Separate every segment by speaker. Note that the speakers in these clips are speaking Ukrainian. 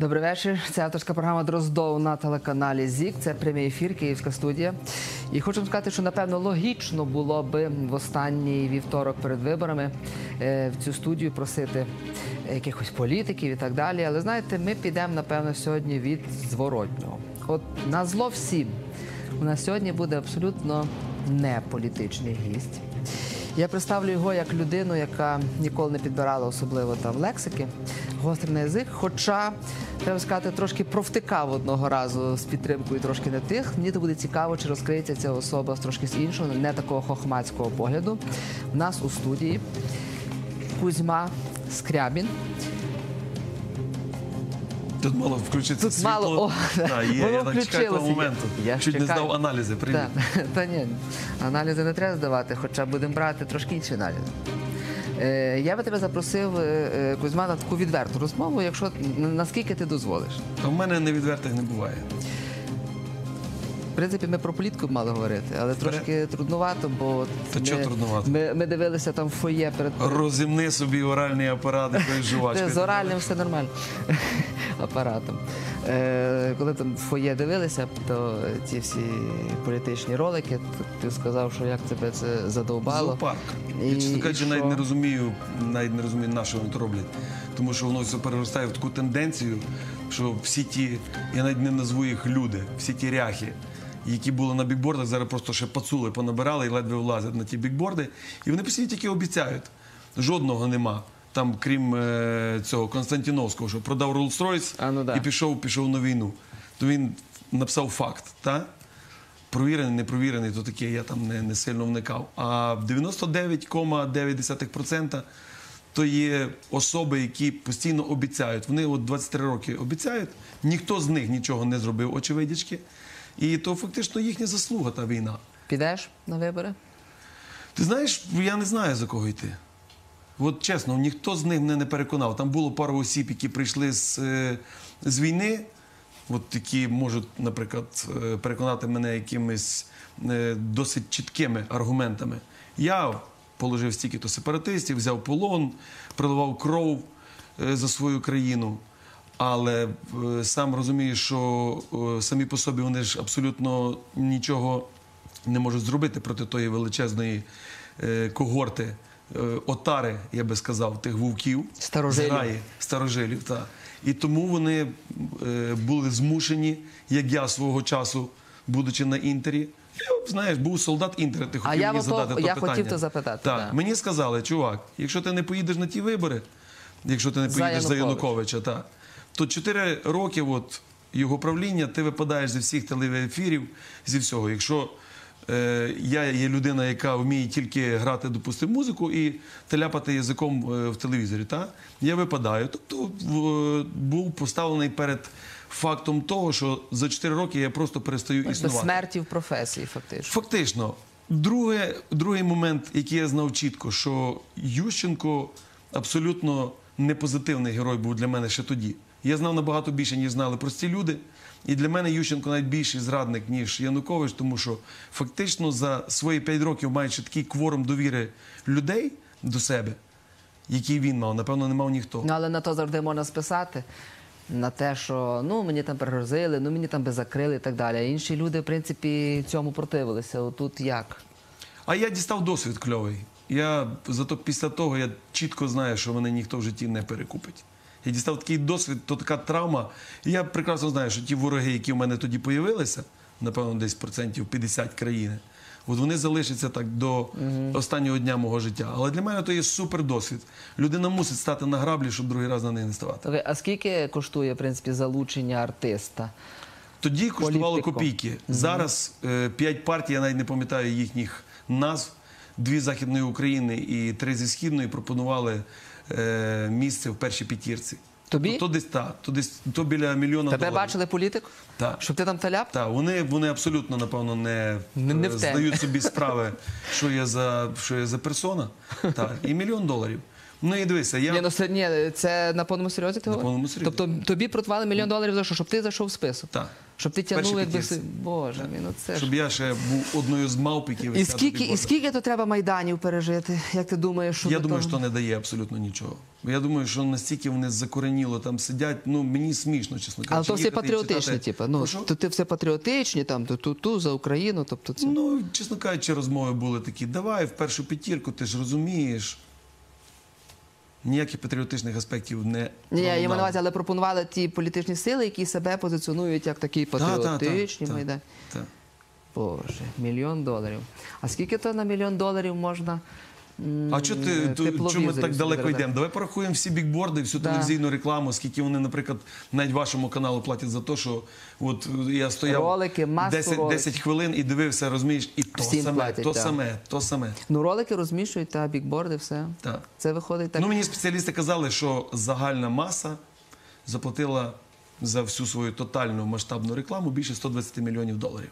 Speaker 1: Добрий вечір. Це авторська програма Дроздов на телеканалі ЗІК. Це прямий ефір, Київська студія. І хочу сказати, що напевно логічно було би в останній вівторок перед виборами е, в цю студію просити якихось політиків і так далі. Але знаєте, ми підемо напевно сьогодні від зворотнього. От на зло всім у нас сьогодні буде абсолютно не політичний гість. Я представлю його як людину, яка ніколи не підбирала особливо там лексики, гострий на язик. Хоча, треба сказати, трошки провтикав одного разу з підтримкою трошки не тих. Мені то буде цікаво, чи розкриється ця особа з трошки з іншого, не такого хохмацького погляду. У нас у студії Кузьма Скрябін.
Speaker 2: Тут мало включитися
Speaker 1: Тут
Speaker 2: світло.
Speaker 1: мало, о,
Speaker 2: да, є,
Speaker 1: воно
Speaker 2: я так чекаю того моменту.
Speaker 1: Я
Speaker 2: Чуть не здав аналізи. Привіт.
Speaker 1: Та, та ні, аналізи не треба здавати, хоча будемо брати трошки інші аналізи. Е, я би тебе запросив, е, е, Кузьма, на таку відверту розмову, якщо наскільки ти дозволиш.
Speaker 2: У мене невідвертих не буває.
Speaker 1: Принципі, ми про політику б мали говорити, але трошки труднувато, бо
Speaker 2: Та чого труднувато?
Speaker 1: Ми, ми дивилися там фоє перед
Speaker 2: Розімни собі оральний апарат якоюсь жувачкою.
Speaker 1: з оральним все нормально апаратом. Е, коли там фоє дивилися, то ці всі політичні ролики, то ти сказав, що як тебе це задовбало.
Speaker 2: Зоопарк.
Speaker 1: І-
Speaker 2: Я, чесно кажучи, навіть не розумію, навіть не розумію, на що вони то роблять. Тому що воно все переростає в таку тенденцію, що всі ті, я навіть не назву їх люди, всі ті ряхи, які були на бікбордах, зараз просто ще пацули понабирали і ледве влазять на ті бікборди. І вони постійно тільки обіцяють. Жодного нема. Там, крім е, цього Константіновського, що продав Rolls-Royce
Speaker 1: А, ну да.
Speaker 2: і пішов, пішов на війну. То він написав факт, та? Провірений, не провірений, то таке я там не, не сильно вникав. А 99,9% то є особи, які постійно обіцяють. Вони от 23 роки обіцяють, ніхто з них нічого не зробив, очевидячки. І то фактично їхня заслуга та війна.
Speaker 1: Підеш на вибори?
Speaker 2: Ти знаєш, я не знаю за кого йти. От чесно, ніхто з них мене не переконав. Там було пару осіб, які прийшли з, е, з війни, от які можуть, наприклад, е, переконати мене якимись е, досить чіткими аргументами. Я положив стільки-то сепаратистів, взяв полон, проливав кров за свою країну. Але е, сам розумію, що е, самі по собі вони ж абсолютно нічого не можуть зробити проти тої величезної е, когорти, отари, я би сказав, тих вовків,
Speaker 1: Старожилів.
Speaker 2: зграї, старожилів. Та. І тому вони були змушені, як я свого часу, будучи на інтері. Знаєш, був солдат інтера, ти хотів мені задати то
Speaker 1: я
Speaker 2: питання.
Speaker 1: хотів то запитати,
Speaker 2: Так.
Speaker 1: да.
Speaker 2: Мені сказали, чувак, якщо ти не поїдеш на ті вибори, якщо ти не поїдеш за
Speaker 1: Януковича.
Speaker 2: Януковича, так, то 4 роки от, його правління ти випадаєш зі всіх телеефірів, зі всього. Якщо е, я є людина, яка вміє тільки грати, допустимо, музику і теляпати язиком е, в телевізорі, та? я випадаю. Тобто в- був поставлений перед фактом того, що за 4 роки я просто перестаю
Speaker 1: До
Speaker 2: існувати.
Speaker 1: смерті в професії, фактично.
Speaker 2: Фактично, друге, другий момент, який я знав чітко, що Ющенко абсолютно не позитивний герой був для мене ще тоді. Я знав набагато більше, ніж знали прості люди. І для мене Ющенко навіть більший зрадник, ніж Янукович, тому що фактично за свої п'ять років, маючи такий кворум довіри людей до себе, який він мав, напевно, не мав ніхто.
Speaker 1: Ну, але на то завжди можна списати. На те, що ну мені там пригрозили, ну мені там би закрили і так далі. А інші люди, в принципі, цьому противилися. Отут як?
Speaker 2: А я дістав досвід кльовий. Я зато після того я чітко знаю, що мене ніхто в житті не перекупить. Я дістав такий досвід, то така травма. І я прекрасно знаю, що ті вороги, які в мене тоді появилися, напевно, десь процентів 50 країни, от вони залишаться так до останнього дня мого життя. Але для мене то є супер досвід. Людина мусить стати на граблі, щоб другий раз на неї не ставати.
Speaker 1: Слухай, А скільки коштує в принципі залучення артиста?
Speaker 2: Тоді коштувало
Speaker 1: Політико.
Speaker 2: копійки. Зараз е, п'ять партій, я навіть не пам'ятаю їхніх назв. Дві Західної України і три зі Східної пропонували е, місце в першій п'ятірці.
Speaker 1: Тобі?
Speaker 2: То, то десь так, то десь то біля мільйона
Speaker 1: Тебе
Speaker 2: доларів.
Speaker 1: бачили політику?
Speaker 2: Так.
Speaker 1: Щоб ти там таляп?
Speaker 2: Так, вони, вони абсолютно, напевно, не,
Speaker 1: Не- не
Speaker 2: е,
Speaker 1: темі.
Speaker 2: здають собі справи, що я за, що я за персона. Так, і мільйон доларів. Ну і дивися, я.
Speaker 1: Ні, ну це ні, це на повному серйозі ти
Speaker 2: На
Speaker 1: говориш?
Speaker 2: повному серйозі.
Speaker 1: Тобто тобі протвали мільйон доларів за що? Щоб ти зайшов в список?
Speaker 2: Так.
Speaker 1: Щоб ти тягнув, якби си- Боже мій, ну це ж.
Speaker 2: Щоб я ще був одною з мавп, які
Speaker 1: І
Speaker 2: на
Speaker 1: скільки, і скільки то треба майданів пережити? Як ти думаєш, що
Speaker 2: Я
Speaker 1: до
Speaker 2: думаю,
Speaker 1: того?
Speaker 2: що не дає абсолютно нічого. Я думаю, що настільки вони закореніло там сидять. Ну мені смішно, чесно
Speaker 1: Але то все
Speaker 2: їхати і
Speaker 1: патріотичне,
Speaker 2: читати.
Speaker 1: типу. Ну,
Speaker 2: Прошу?
Speaker 1: то ти все патріотичні, там, ту, ту, ту за Україну, тобто це.
Speaker 2: Ну, чесно кажучи, розмови були такі: давай в першу п'ятірку, ти ж розумієш. Ніяких патріотичних аспектів не
Speaker 1: я я увазі, але пропонували ті політичні сили, які себе позиціонують як такі
Speaker 2: Та, та, та,
Speaker 1: патріотичні
Speaker 2: та, та.
Speaker 1: Боже, мільйон доларів. А скільки то на мільйон доларів можна?
Speaker 2: А чого ти
Speaker 1: е,
Speaker 2: чому ми так далеко
Speaker 1: заробляти?
Speaker 2: йдемо? Давай порахуємо всі бікборди, всю
Speaker 1: Да.
Speaker 2: телевізійну рекламу, скільки вони, наприклад, навіть вашому каналу платять за те, що от я стояв
Speaker 1: Ролики, масу
Speaker 2: 10,
Speaker 1: роликів.
Speaker 2: 10 хвилин і дивився, розумієш, і то
Speaker 1: Всім
Speaker 2: саме,
Speaker 1: платять,
Speaker 2: то
Speaker 1: так.
Speaker 2: саме, то саме.
Speaker 1: Ну, ролики розміщують, та бікборди, все.
Speaker 2: Так.
Speaker 1: Це виходить так.
Speaker 2: Ну мені спеціалісти казали, що загальна маса заплатила за всю свою тотальну масштабну рекламу більше 120 мільйонів доларів.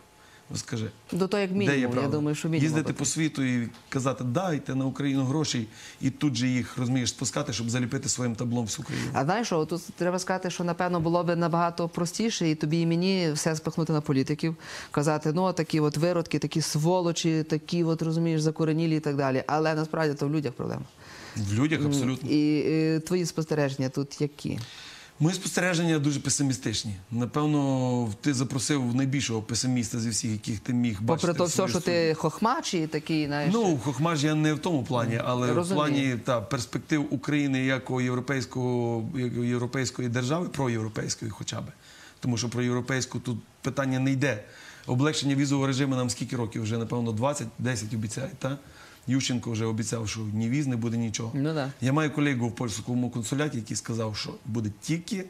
Speaker 2: Скажи.
Speaker 1: До того, як мінімум, я думаю, що мінімум.
Speaker 2: Їздити по світу і казати, дайте на Україну грошей, і тут же їх розумієш спускати, щоб заліпити своїм таблом всю країну.
Speaker 1: А знаєш, що тут треба сказати, що напевно було б набагато простіше, і тобі і мені все спихнути на політиків, казати, ну такі от виродки, такі сволочі, такі от розумієш, закоренілі і так далі. Але насправді то в людях проблема.
Speaker 2: В людях абсолютно.
Speaker 1: І, е, твої спостереження тут які?
Speaker 2: Мої спостереження дуже песимістичні. Напевно, ти запросив найбільшого песиміста зі всіх, яких ти міг бачити.
Speaker 1: Попри то все, що ти хохмач і такий, знаєш.
Speaker 2: Ну, хохмаж я не в тому плані, але
Speaker 1: Розумію.
Speaker 2: в плані та, перспектив України як європейського, як європейської держави, проєвропейської хоча б. Тому що про європейську тут питання не йде. Облегшення візового режиму нам скільки років вже, напевно, 20-10 обіцяють. Та? Ющенко вже обіцяв, що ні віз, не буде нічого.
Speaker 1: Ну да.
Speaker 2: Я маю колегу в польському консуляті, який сказав, що буде тільки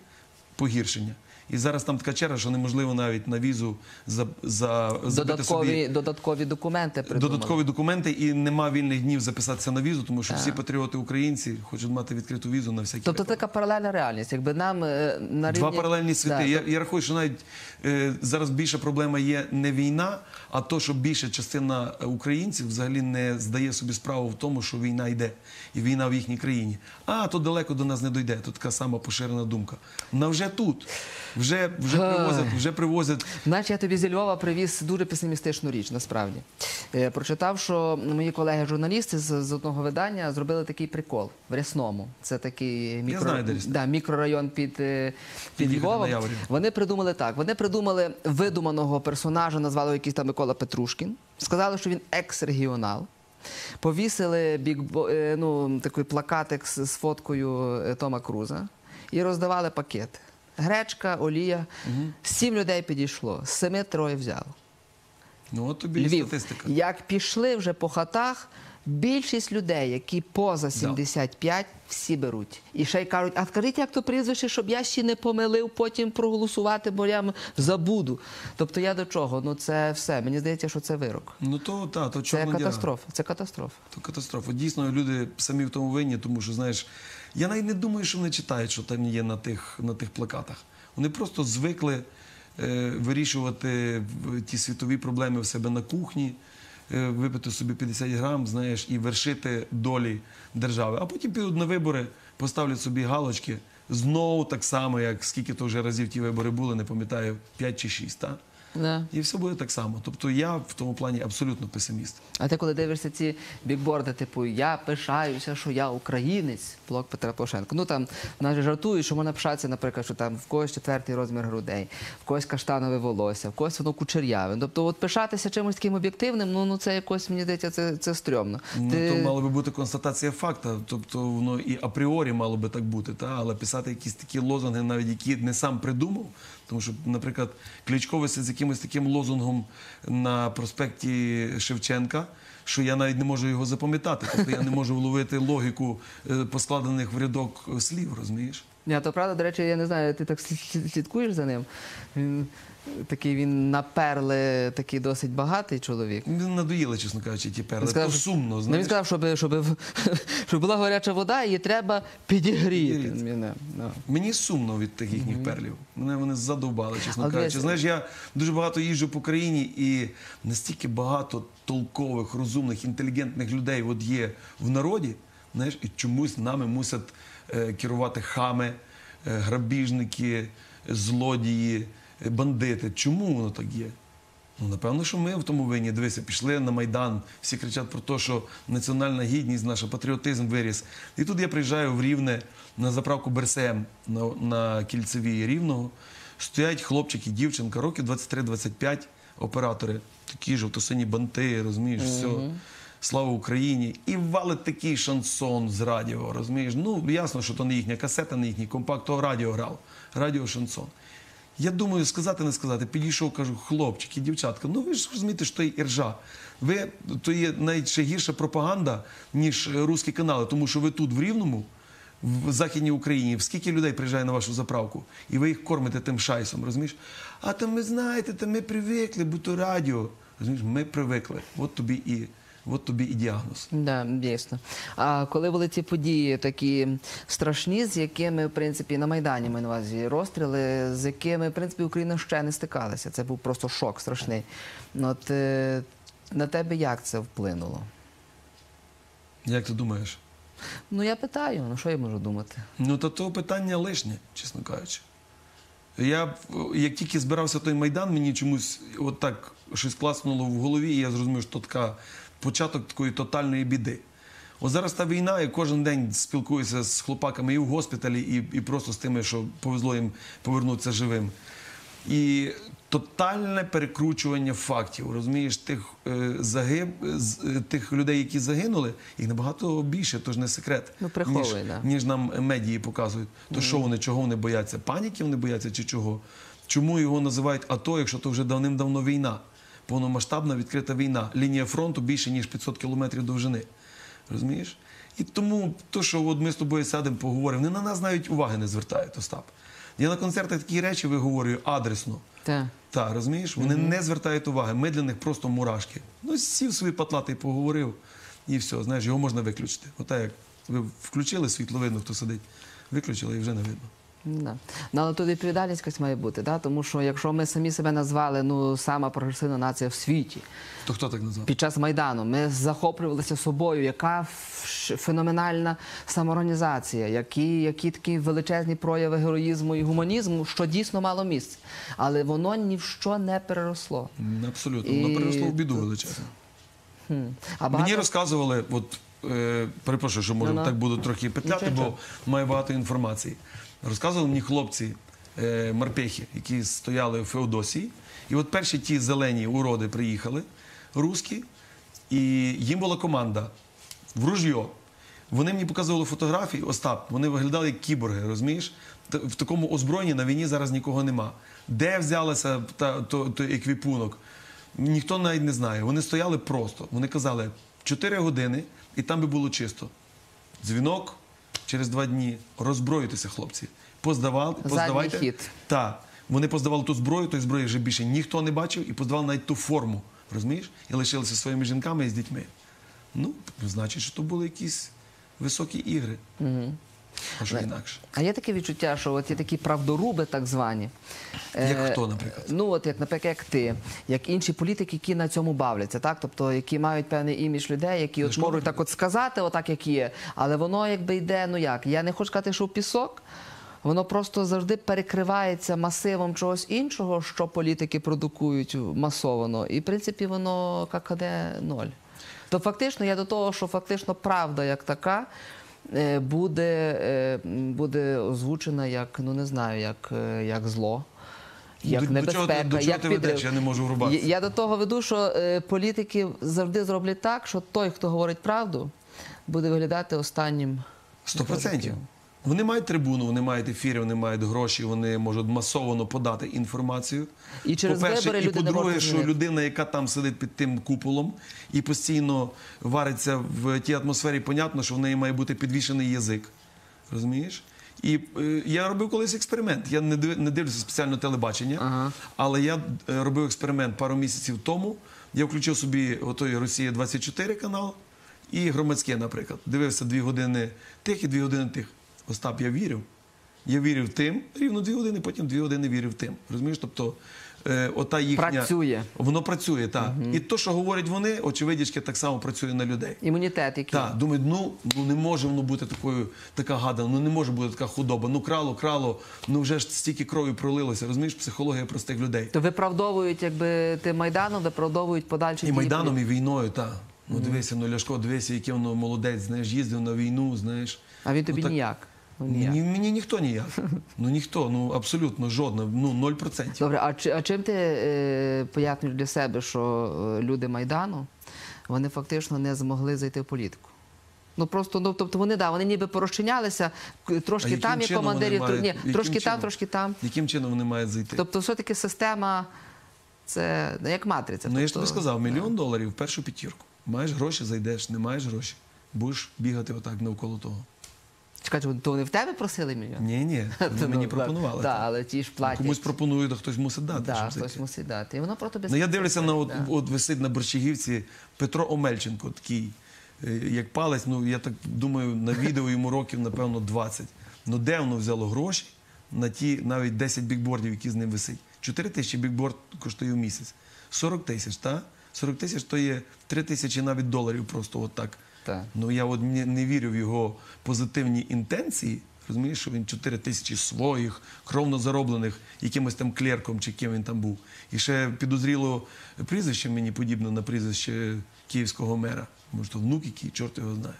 Speaker 2: погіршення. І зараз там така черга, що неможливо навіть на візу за, за, забити собі
Speaker 1: додаткові, додаткові документи придумали.
Speaker 2: додаткові документи, і нема вільних днів записатися на візу, тому що всі патріоти українці хочуть мати відкриту візу на всякі
Speaker 1: Тобто така паралельна реальність. Якби нам е, на рівні...
Speaker 2: Два паралельні світи. Я, я рахую, що навіть е, зараз більша проблема є не війна, а то, що більша частина українців взагалі не здає собі справу в тому, що війна йде, і війна в їхній країні. А то далеко до нас не дойде. Тут така сама поширена думка. Вона вже тут, вже, вже привозять, вже привозять.
Speaker 1: Знаєш, я тобі зі Львова привіз дуже песимістичну річ, насправді. Е, прочитав, що мої колеги-журналісти з, з одного видання зробили такий прикол в Рясному. Це такий мікро...
Speaker 2: знаю, де Рясне.
Speaker 1: да, мікрорайон під, е, під
Speaker 2: Під'їхати
Speaker 1: Львовом.
Speaker 2: Яворів.
Speaker 1: Вони придумали так. Вони придумали видуманого персонажа, назвали якийсь там Микола Петрушкін. Сказали, що він екс-регіонал. Повісили бікбо, е, ну, такий плакатик з, з фоткою е, Тома Круза і роздавали пакети. Гречка, олія. Сім людей підійшло, з семи троє взяло.
Speaker 2: Ну от тобі
Speaker 1: Львів.
Speaker 2: статистика.
Speaker 1: Як пішли вже по хатах, більшість людей, які поза 75, всі беруть. І ще й кажуть, а скажіть, як то прізвище, щоб я ще не помилив, потім проголосувати, бо я забуду. Тобто я до чого? Ну це все. Мені здається, що це вирок.
Speaker 2: Ну то та, то
Speaker 1: Це катастрофа. Це катастрофа.
Speaker 2: То катастрофа. Дійсно, люди самі в тому винні, тому що, знаєш, я навіть не думаю, що вони читають, що там є на тих, на тих плакатах. Вони просто звикли е, вирішувати ті світові проблеми в себе на кухні, е, випити собі 50 грам, знаєш, і вершити долі держави. А потім підуть на вибори, поставлять собі галочки. Знову так само, як скільки то вже разів ті вибори були, не пам'ятаю, 5 чи 6, так?
Speaker 1: Да.
Speaker 2: І все буде так само. Тобто я в тому плані абсолютно песиміст.
Speaker 1: А ти коли дивишся ці бікборди, типу Я пишаюся, що я українець, блок Петра Порошенка. Ну там навіть жартують, що можна пишатися, наприклад, що там в когось четвертий розмір грудей, в когось каштанове волосся, в когось воно кучеряве. Тобто, от пишатися чимось таким об'єктивним, ну, ну це якось мені здається, це, це стрьомно.
Speaker 2: Ну,
Speaker 1: Ти-
Speaker 2: то мала би бути констатація факта, тобто воно і апріорі мало би так бути, та? але писати якісь такі лозунги, навіть які не сам придумав. Тому що, наприклад, Кличко висить якимось таким лозунгом на проспекті Шевченка, що я навіть не можу його запам'ятати. Тобто я не можу вловити логіку е, поскладених в рядок слів, розумієш?
Speaker 1: Ні, то правда, до речі, я не знаю, ти так слідкуєш за ним. Він такий він на перли, такий досить багатий чоловік.
Speaker 2: Мені надоїли, чесно кажучи, ті перли.
Speaker 1: сказав,
Speaker 2: То
Speaker 1: що-
Speaker 2: сумно,
Speaker 1: Ну, він
Speaker 2: знаєш.
Speaker 1: сказав, щоб, щоб, щоб була гаряча вода, її треба підігріти.
Speaker 2: Підігріти.
Speaker 1: Мене, ну.
Speaker 2: Мені сумно від тих їхніх перлів. Мене вони задовбали, чесно
Speaker 1: Але
Speaker 2: кажучи.
Speaker 1: дивись,
Speaker 2: Знаєш, я дуже багато їжджу по країні, і настільки багато толкових, розумних, інтелігентних людей от є в народі, знаєш, і чомусь нами мусять е, керувати хами, е, грабіжники, злодії. Е, бандити. Чому воно так є? Ну, напевно, що ми в тому винні. Дивися, пішли на Майдан, всі кричать про те, що національна гідність, наш патріотизм виріс. І тут я приїжджаю в Рівне на заправку БРСМ на, на кільцевій Рівного. Стоять хлопчики, дівчинка, років 23-25, оператори, такі жовто-сині банти, розумієш, все. Слава Україні! І валить такий шансон з радіо, розумієш? Ну, ясно, що то не їхня касета, не їхній компакт, то радіо грав. Радіо шансон. Я думаю, сказати, не сказати. Підійшов, кажу, хлопчики, дівчатка, ну ви ж розумієте, що є іржа. Ви то є навіть ще гірша пропаганда, ніж русські канали, тому що ви тут в Рівному, в Західній Україні, скільки людей приїжджає на вашу заправку, і ви їх кормите тим шайсом, розумієш? А там ви знаєте, там ми привикли, бо то радіо. Розумієш, ми привикли. От тобі і, от тобі і діагноз.
Speaker 1: Да, дійсно. А коли були ці події такі страшні, з якими, в принципі, на Майдані ми на увазі розстріли, з якими, в принципі, Україна ще не стикалася. Це був просто шок страшний. От е, на тебе як це вплинуло?
Speaker 2: Як ти думаєш?
Speaker 1: Ну я питаю, ну що я можу думати?
Speaker 2: Ну, то то питання лишнє, чесно кажучи. Я як тільки збирався той майдан, мені чомусь от так щось класнуло в голові, і я зрозумів, що то така початок такої тотальної біди. От зараз та війна, і кожен день спілкуюся з хлопаками і в госпіталі, і, і просто з тими, що повезло їм повернутися живим. І тотальне перекручування фактів, розумієш, тих е, загиб, е, тих людей, які загинули, їх набагато більше, то ж не секрет,
Speaker 1: Ну,
Speaker 2: ніж,
Speaker 1: да.
Speaker 2: ніж нам медії показують. То що вони, чого вони бояться? Паніки вони бояться чи чого? Чому його називають АТО, якщо то вже давним-давно війна? Повномасштабна відкрита війна. Лінія фронту більше, ніж 500 кілометрів довжини. Розумієш? І тому то, що от ми з тобою сядемо, поговоримо, вони на нас навіть уваги не звертають, Остап. Я на концертах такі речі виговорюю адресно.
Speaker 1: Так.
Speaker 2: Так, розумієш? Вони не звертають уваги. Ми для них просто мурашки. Ну, сів свій патлатий, поговорив, і все, знаєш, його можна виключити. Отак як ви включили світло, видно, хто сидить, виключили і вже не видно.
Speaker 1: Да. Ну, але тут відповідальність якась має бути, да? тому що якщо ми самі себе назвали ну, сама прогресивна нація в світі,
Speaker 2: То хто так назвав?
Speaker 1: під час Майдану ми захоплювалися собою, яка феноменальна самоорганізація, які, які такі величезні прояви героїзму і гуманізму, що дійсно мало місць. Але воно ні в що не переросло.
Speaker 2: Абсолютно.
Speaker 1: І
Speaker 2: Воно переросло в біду величезну.
Speaker 1: Хм. А
Speaker 2: Мені розказували, от е, перепрошую, що може
Speaker 1: Ну-ну.
Speaker 2: так буду трохи петляти,
Speaker 1: Нічого,
Speaker 2: бо маю багато інформації. Розказували мені хлопці е, морпехи, які стояли в Феодосії. І от перші ті зелені уроди приїхали, русські, і їм була команда в ружьо. Вони мені показували фотографії, Остап, вони виглядали як кіборги, розумієш? В такому озброєнні на війні зараз нікого нема. Де взялися та, то, той еквіпунок? Ніхто навіть не знає. Вони стояли просто. Вони казали 4 години, і там би було чисто. Дзвінок через два дні. роззброїтися, хлопці. Поздавали,
Speaker 1: Задній
Speaker 2: поздавайте.
Speaker 1: хід.
Speaker 2: Так. Вони поздавали ту зброю, тої зброї вже більше ніхто не бачив, і поздавали навіть ту форму. Розумієш? І лишилися зі своїми жінками і з дітьми. Ну, значить, що то були якісь високі ігри.
Speaker 1: Мгм.
Speaker 2: А інакше?
Speaker 1: А є таке відчуття, що от є такі правдоруби, так звані.
Speaker 2: Як
Speaker 1: Е,
Speaker 2: хто, наприклад?
Speaker 1: Ну, от як, наприклад, як ти, як інші політики, які на цьому бавляться, так? Тобто, які мають певний імідж людей, які от можуть так от сказати, отак, як є, але воно якби йде, ну як, я не хочу сказати, що в пісок. Воно просто завжди перекривається масивом чогось іншого, що політики продукують масовано. І, в принципі, воно ККД ноль. То фактично я до того, що фактично правда як така е, буде, е, буде озвучена як, ну не знаю, як, е, як зло. Як
Speaker 2: До-
Speaker 1: небезпека,
Speaker 2: до чого
Speaker 1: як
Speaker 2: ти ведеш? Я не можу врубатися.
Speaker 1: Я, я до того веду, що е, політики завжди зроблять так, що той, хто говорить правду, буде виглядати останнім.
Speaker 2: Сто процентів. Вони мають трибуну, вони мають ефіри, вони мають гроші, вони можуть масово подати інформацію.
Speaker 1: І через вибори
Speaker 2: і по-друге, що людина, яка там сидить під тим куполом і постійно вариться в тій атмосфері, понятно, що в неї має бути підвішений язик. Розумієш? І е, я робив колись експеримент. Я не дивлюся спеціально телебачення,
Speaker 1: Ага.
Speaker 2: але я е, робив експеримент пару місяців тому. Я включив собі отой Росія 24 канал і громадське, наприклад. Дивився дві години тих і дві години тих. Остап, я вірив. Я вірив тим, рівно дві години, потім дві години вірив тим. Розумієш? Тобто е, ота їхня
Speaker 1: Працює.
Speaker 2: воно працює, так. І то, що говорять вони, очевидячки, так само працює на людей.
Speaker 1: Імунітет, який.
Speaker 2: Так, думають, ну, ну не може воно бути такою, така гадана, ну не може бути така худоба. Ну крало, крало, ну вже ж стільки крові пролилося. Розумієш, психологія простих людей.
Speaker 1: То виправдовують, якби тим майданом, виправдовують подальші
Speaker 2: І
Speaker 1: дії
Speaker 2: майданом, і війною, так. Ну дивися, ну Ляшко, дивися, який воно молодець, знаєш, їздив на війну, знаєш.
Speaker 1: А він тобі
Speaker 2: Ну, так-
Speaker 1: ніяк. Ну.
Speaker 2: Мені, мені ніхто ніяк. Ну ніхто, ну абсолютно жодна, ну 0%.
Speaker 1: Добре, а, чи, а чим ти е, пояснюєш для себе, що е, люди Майдану вони фактично не змогли зайти в політику? Ну просто ну тобто вони да, вони ніби порозчинялися, к- трошки
Speaker 2: яким
Speaker 1: там є
Speaker 2: чином вони
Speaker 1: командирів, тр-
Speaker 2: мають-
Speaker 1: ні,
Speaker 2: яким
Speaker 1: трошки там, трошки там.
Speaker 2: Яким чином вони мають зайти?
Speaker 1: Тобто, все-таки система це не як матриця.
Speaker 2: ну я ж
Speaker 1: тобто,
Speaker 2: тобі сказав, мільйон доларів в першу п'ятірку. Маєш гроші, зайдеш, не маєш гроші. Будеш бігати отак навколо того.
Speaker 1: Чекайте, то вони в тебе просили мільйон?
Speaker 2: Ні, ні, вони мені пропонували.
Speaker 1: Так, але ті ж платять.
Speaker 2: Комусь пропонують, а хтось мусить дати.
Speaker 1: да,
Speaker 2: щоб
Speaker 1: хтось мусить дати. І воно про тобі
Speaker 2: Ну я дивлюся на от, от висить на Борщагівці Петро Омельченко, такий, е, як палець. Ну я так думаю, на відео йому років, напевно, 20. Ну де воно взяло гроші на ті навіть 10 бікбордів, які з ним висить. 4 тисячі бікборд коштує в місяць. 40 тисяч, так? 40 тисяч то є 3 тисячі навіть доларів просто отак.
Speaker 1: Так.
Speaker 2: Ну я от не, не вірю в його позитивні інтенції. Розумієш, що він 4 тисячі своїх, кровно зароблених якимось там клерком чи ким він там був. І ще підозріло прізвище мені подібне на прізвище київського мера. Може, то внук який, чорт його знає.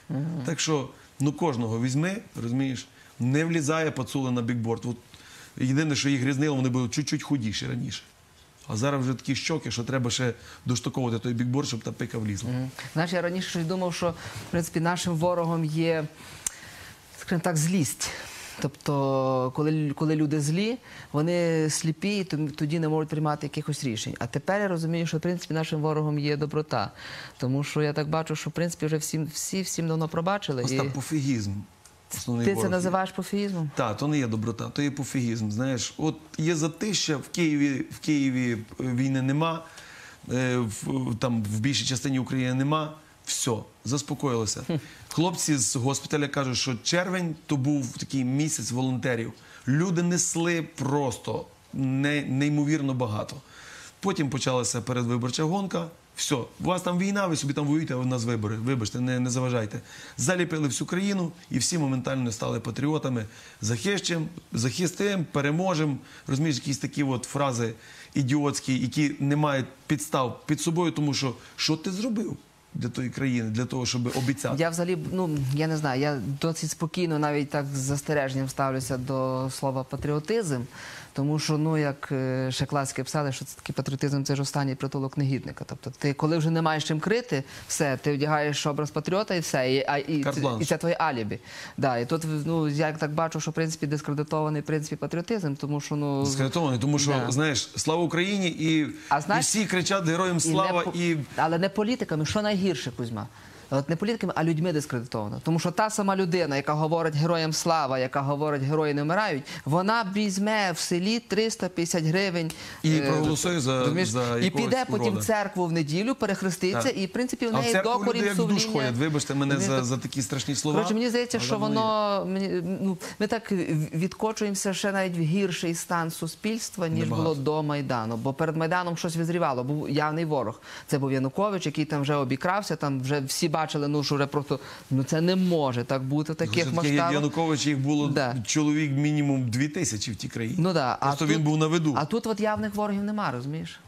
Speaker 2: Так що ну кожного візьми, розумієш, не влізає пацули на бікборд. От єдине, що їх різнило, вони були чуть-чуть худіші раніше. А зараз вже такі щоки, що треба ще доштовховувати той бікборд, щоб та пика влізла.
Speaker 1: Мгм. Знаєш, я раніше щось думав, що в принципі нашим ворогом є, скажімо так, злість. Тобто, коли, коли люди злі, вони сліпі, і тоді не можуть приймати якихось рішень. А тепер я розумію, що в принципі нашим ворогом є доброта. Тому що я так бачу, що в принципі вже всім, всі всім давно пробачили.
Speaker 2: Ось
Speaker 1: І
Speaker 2: пофігізм. Основний
Speaker 1: ти це
Speaker 2: ворог.
Speaker 1: називаєш пофігізмом?
Speaker 2: Так, то не є доброта, то є пофігізм. Знаєш, от є затища, в Києві, в Києві е, війни нема, е, в, там в більшій частині України нема. Все, заспокоїлося. Хлопці з госпіталя кажуть, що червень то був такий місяць волонтерів. Люди несли просто не, неймовірно багато. Потім почалася передвиборча гонка. Все, у вас там війна, ви собі там воюєте, а у нас вибори. Вибачте, не, не заважайте. Заліпили всю країну, і всі моментально стали патріотами. Захищем, захистим, переможем. Розумієш, якісь такі от фрази ідіотські, які не мають підстав під собою, тому що що ти зробив для тої країни, для того, щоб обіцяти.
Speaker 1: Я взагалі, ну я не знаю, я досить спокійно навіть так з застереженням ставлюся до слова патріотизм, тому що ну як е, ще класики писали, що це такий патріотизм це ж останній притулок негідника. Тобто, ти коли вже не маєш чим крити, все, ти вдягаєш образ патріота і все, і, а, і,
Speaker 2: Карт-бланш.
Speaker 1: і це твоє алібі. Да, і тут ну я так бачу, що в принципі дискредитований в принципі патріотизм, тому що ну
Speaker 2: Скредитований, тому що
Speaker 1: Да.
Speaker 2: знаєш, слава Україні, і,
Speaker 1: А знаєш-
Speaker 2: і всі кричать героям слава,
Speaker 1: і не,
Speaker 2: і
Speaker 1: але не політиками, що найгірше, Кузьма. От не політиками, а людьми дискредитовано. Тому що та сама людина, яка говорить героям слава, яка говорить герої не вмирають, вона візьме в селі 350 гривень
Speaker 2: І
Speaker 1: е,
Speaker 2: проголосує за-
Speaker 1: розумієш,
Speaker 2: за
Speaker 1: і піде потім в церкву в неділю, перехреститься,
Speaker 2: Так.
Speaker 1: і в принципі в неї
Speaker 2: душ
Speaker 1: сумління.
Speaker 2: ходять. Вибачте мене за, за такі страшні слова.
Speaker 1: Коротше, мені здається, що
Speaker 2: воно
Speaker 1: мені, ну, ми так відкочуємося ще навіть в гірший стан суспільства, ніж було до Майдану. Бо перед Майданом щось визрівало, був явний ворог. Це був Янукович, який там вже обікрався. Там вже всі бачили, ну що вже просто ну це не може так бути в таких
Speaker 2: таких
Speaker 1: масштабах.
Speaker 2: Янукович їх було
Speaker 1: Да.
Speaker 2: чоловік мінімум дві тисячі в тій країні.
Speaker 1: Ну да,
Speaker 2: Просто
Speaker 1: а
Speaker 2: він
Speaker 1: тут-
Speaker 2: був на виду.
Speaker 1: А тут от явних ворогів нема, розумієш?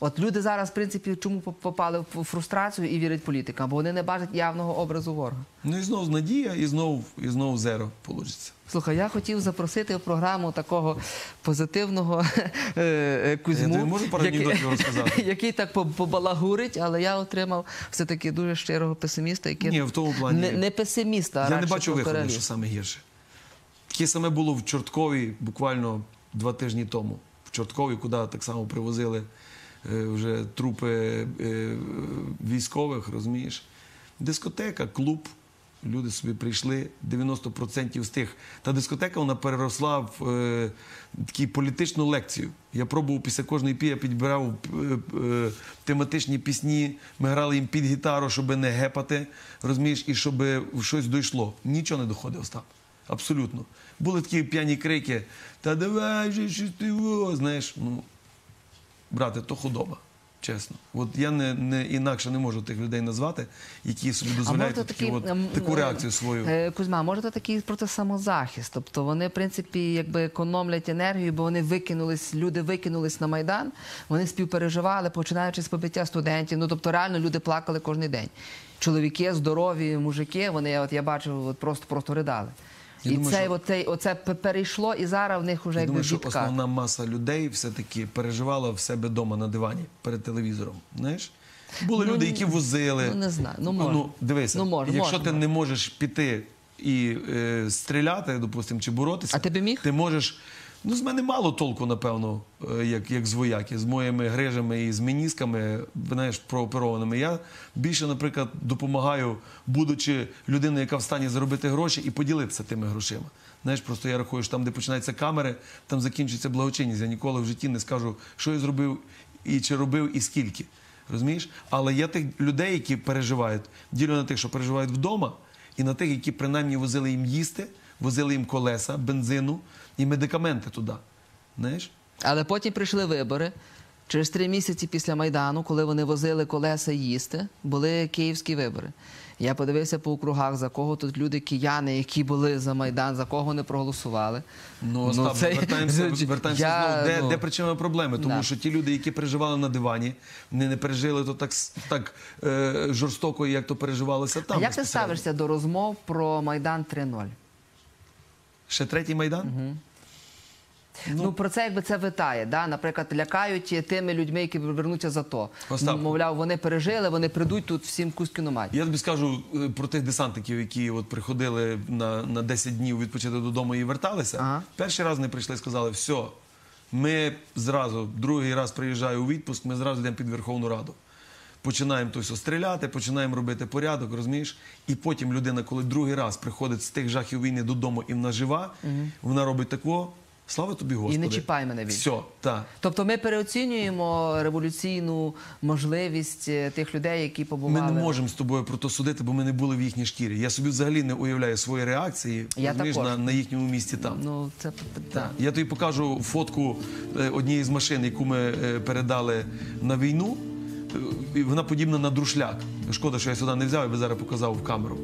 Speaker 1: От люди зараз, в принципі, чому попали в фрустрацію і вірять політикам, бо вони не бачать явного образу ворога.
Speaker 2: Ну і знов надія, і знов, і знов зеро получиться.
Speaker 1: Слухай, я хотів запросити в програму такого позитивного е, е, Кузьму,
Speaker 2: Я можу
Speaker 1: який-
Speaker 2: розказати?
Speaker 1: який так побалагурить, але я отримав все-таки дуже щирого песиміста, який
Speaker 2: Ні, в тому плані-
Speaker 1: не, не песиміста, а
Speaker 2: Я не бачу виходу, що саме гірше. Таке саме було в Чорткові буквально два тижні тому. В Чорткові, куди так само привозили вже трупи е, військових, розумієш. Дискотека, клуб. Люди собі прийшли, 90% з тих. Та дискотека вона переросла в е, таку політичну лекцію. Я пробував після кожної пі, я підбирав е, е, тематичні пісні, ми грали їм під гітару, щоб не гепати, розумієш, і щоб щось дійшло. Нічого не доходить, Остап. Абсолютно. Були такі п'яні крики: Та давай же щось ти во», знаєш, ну брати, то худоба. Чесно, от я не, не інакше не можу тих людей назвати, які собі дозволяють
Speaker 1: може,
Speaker 2: такі, от,
Speaker 1: ем,
Speaker 2: таку
Speaker 1: е,
Speaker 2: реакцію свою.
Speaker 1: Е, Кузьма, може це такий проти самозахист. Тобто вони, в принципі, якби економлять енергію, бо вони викинулись, люди викинулись на Майдан, вони співпереживали, починаючи з побиття студентів. Ну тобто реально люди плакали кожен день. Чоловіки, здорові, мужики, вони, от я бачив, от просто просто ридали.
Speaker 2: Я
Speaker 1: і
Speaker 2: думаю,
Speaker 1: цей,
Speaker 2: що-
Speaker 1: от, оце перейшло, і зараз в них вже
Speaker 2: Я думаю, що
Speaker 1: відкат.
Speaker 2: основна маса людей все-таки переживала в себе вдома на дивані перед телевізором. Знаєш? Були
Speaker 1: Ну,
Speaker 2: люди, які возили.
Speaker 1: ну, не знаю. Ну, може.
Speaker 2: дивися,
Speaker 1: Ну, може,
Speaker 2: якщо
Speaker 1: може,
Speaker 2: ти
Speaker 1: може.
Speaker 2: не можеш піти і е, стріляти, допустимо, чи боротися,
Speaker 1: А ти міг?
Speaker 2: ти можеш. Ну, з мене мало толку, напевно, е, як, як з вояки, з моїми грижами і з менісками, знаєш, прооперованими. Я більше, наприклад, допомагаю, будучи людиною, яка в стані заробити гроші і поділитися тими грошима. Знаєш, просто я рахую, що там, де починаються камери, там закінчується благочинність. Я ніколи в житті не скажу, що я зробив і чи робив, і скільки. Розумієш? Але є тих людей, які переживають, ділю на тих, що переживають вдома, і на тих, які принаймні возили їм їсти, возили їм колеса, бензину і медикаменти туди. Знаєш?
Speaker 1: Але потім прийшли вибори. Через три місяці після Майдану, коли вони возили колеса їсти, були київські вибори. Я подивився по округах, за кого тут люди, кияни, які були за Майдан, за кого вони проголосували.
Speaker 2: Ну, Остап,
Speaker 1: це-
Speaker 2: вертаємося, вертаємося
Speaker 1: Я,
Speaker 2: знову. Де,
Speaker 1: ну,
Speaker 2: де причина проблеми? Тому
Speaker 1: Да.
Speaker 2: що ті люди, які переживали на дивані, вони не пережили то так, так е, жорстоко, як то переживалося там.
Speaker 1: А як ти ставишся до розмов про Майдан 3.0?
Speaker 2: Ще третій майдан?
Speaker 1: Ну, про це якби це витає. Да? Наприклад, лякають тими людьми, які вернуться за то.
Speaker 2: Остап.
Speaker 1: Мовляв, вони пережили, вони прийдуть тут всім кузькіну мать.
Speaker 2: Я тобі скажу е, про тих десантників, які от приходили на, на 10 днів відпочити додому і верталися.
Speaker 1: Ага.
Speaker 2: Перший раз вони прийшли і сказали, все, ми зразу, другий раз приїжджаю у відпуск, ми зразу йдемо під Верховну Раду. Починаємо то все стріляти, починаємо робити порядок, розумієш? І потім людина, коли другий раз приходить з тих жахів війни додому і вона жива, вона робить тако. Слава тобі, Господи.
Speaker 1: чіпай мене більше.
Speaker 2: Все, так.
Speaker 1: Тобто ми переоцінюємо революційну можливість е, тих людей, які
Speaker 2: Ми не можемо з тобою про то судити, бо ми не були в їхній шкірі. Я собі взагалі не уявляю свої реакції
Speaker 1: Я також.
Speaker 2: на, на їхньому місці там.
Speaker 1: Ну, це так.
Speaker 2: Я тобі покажу фотку е, однієї з машин, яку ми е, передали на війну. Вона подібна на друшляк. Шкода, що я сюди не взяв, я би зараз показав в камеру.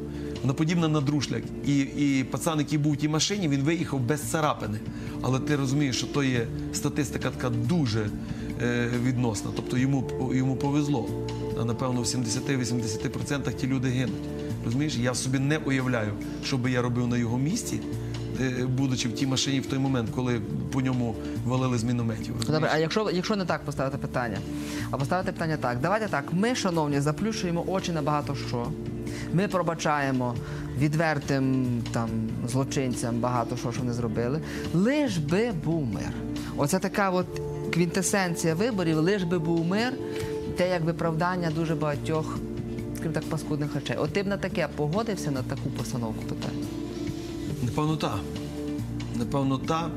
Speaker 2: Вона подібна на друшляк. І, і пацан, який був в тій машині, він виїхав без царапини. Але ти розумієш, що то є статистика така дуже е, відносна. Тобто йому, йому повезло. А напевно в 70-80% ті люди гинуть. Розумієш, я собі не уявляю, що би я робив на його місці, будучи в тій машині в той момент, коли по ньому валили з мінометів.
Speaker 1: Добре, а якщо, якщо не так поставити питання, а поставити питання так, давайте так. Ми, шановні, заплющуємо очі на багато що. Ми пробачаємо відвертим там злочинцям багато що, що вони зробили. Лиш би був мир. Оце така от квінтесенція виборів, лиш би був мир, те як виправдання дуже багатьох, скажімо так, паскудних речей. От ти б на таке погодився на таку постановку питань.
Speaker 2: Напевно, та. Напевно, та.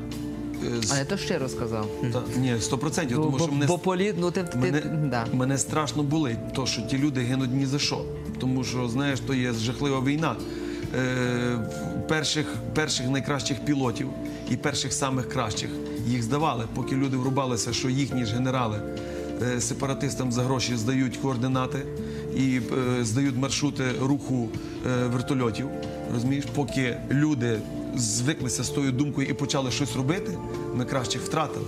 Speaker 2: Е, з-
Speaker 1: А я то щиро сказав.
Speaker 2: та. Ні, 100%, тому
Speaker 1: бо,
Speaker 2: що мене,
Speaker 1: бо полі... ну, ти, ти,
Speaker 2: мене,
Speaker 1: да.
Speaker 2: мене страшно болить, то, що ті люди гинуть ні за що. Тому що, знаєш, то є жахлива війна. Е, перших, перших найкращих пілотів і перших самих кращих їх здавали, поки люди врубалися, що їхні ж генерали е, сепаратистам за гроші здають координати і е, здають маршрути руху е, вертольотів. Розумієш, поки люди звиклися з тою думкою і почали щось робити, ми кращих втратили.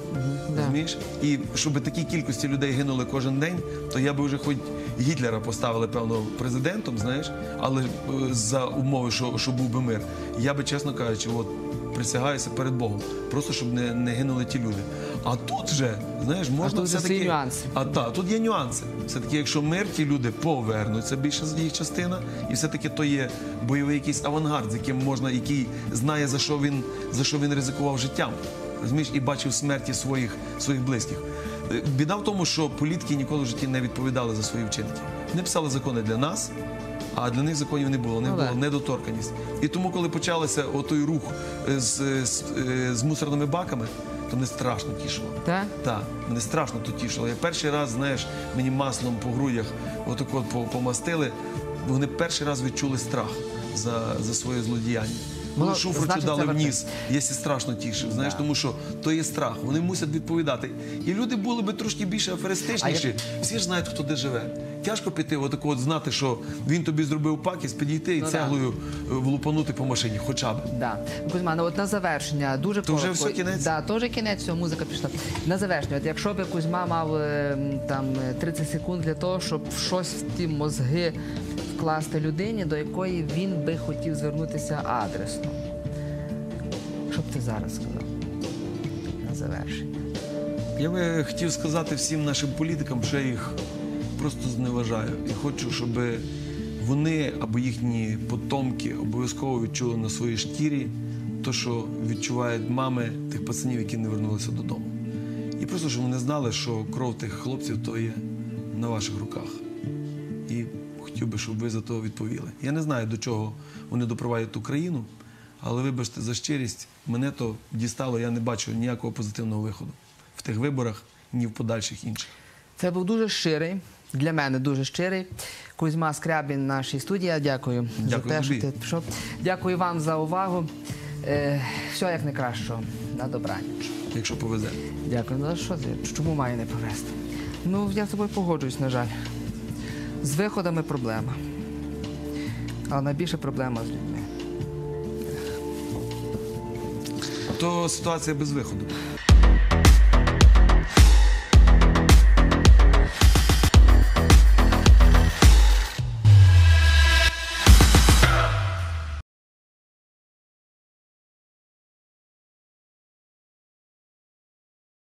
Speaker 2: Розумієш? І щоб такі кількості людей гинули кожен день, то я би вже хоч Гітлера поставили, певно, президентом, знаєш, але е, за умови, що, що був би мир. Я би, чесно кажучи, от присягаюся перед Богом, просто щоб не, не гинули ті люди. А тут вже, знаєш, можна
Speaker 1: тут
Speaker 2: все-таки...
Speaker 1: нюанси.
Speaker 2: А так, тут є нюанси. Все-таки, якщо мир, ті люди повернуться, більше з їх частина, і все-таки то є бойовий якийсь авангард, з яким можна, який знає, за що він, за що він ризикував життям. Розумієш, і бачив смерті своїх, своїх близьких. Е, Біда в тому, що політики ніколи в житті не відповідали за свої вчинки. Вони писали закони для нас, а для них законів не було. Них
Speaker 1: Ну,
Speaker 2: була недоторканість. І тому, коли почався отой рух е, з, з, е, з мусорними баками, то мене страшно тішило.
Speaker 1: Так?
Speaker 2: Так, мене страшно то тішило. Я перший раз, знаєш, мені маслом по грудях отак от помастили. Вони перший раз відчули страх за, за своє злодіяння. Коли
Speaker 1: Воно,
Speaker 2: шуфрицю дали в ніс, я сі страшно тішив. Знаєш,
Speaker 1: Да.
Speaker 2: тому що то є страх. Вони мусять відповідати. І люди були би трошки більше аферистичніші. Всі ж знають, хто де живе. Тяжко піти, отако от знати, що він тобі зробив пакість, підійти і
Speaker 1: Ну,
Speaker 2: цеглою е, влупанути по машині, хоча б.
Speaker 1: Да. Кузьма, ну от на завершення дуже
Speaker 2: То вже все, кінець?
Speaker 1: Да, то вже кінець, все, музика пішла. На завершення, от якщо би Кузьма мав е, там е, 30 секунд для того, щоб щось в ті мозги вкласти людині, до якої він би хотів звернутися адресно. Що б ти зараз сказав? На завершення.
Speaker 2: Я би хотів сказати всім нашим політикам, що я їх просто зневажаю. І хочу, щоб вони або їхні потомки обов'язково відчули на своїй шкірі те, що відчувають мами тих пацанів, які не вернулися додому. І просто щоб вони знали, що кров тих хлопців то є на ваших руках. І хотів би, щоб ви за то відповіли. Я не знаю, до чого вони допровадять Україну, але вибачте за щирість, мене то дістало, я не бачу ніякого позитивного виходу в тих виборах, ні в подальших інших.
Speaker 1: Це був дуже щирий, для мене дуже щирий. Кузьма Скрябін нашій студії. Дякую,
Speaker 2: Дякую
Speaker 1: за те, що ти пішов. Дякую вам за увагу. Е, все як найкращого. На добраніч.
Speaker 2: Якщо повезе.
Speaker 1: Дякую. Ну що ти? Чому має не повезти? Ну, я з тобою погоджуюсь, на жаль. З виходами проблема. Але найбільша проблема з людьми.
Speaker 2: То ситуація без виходу.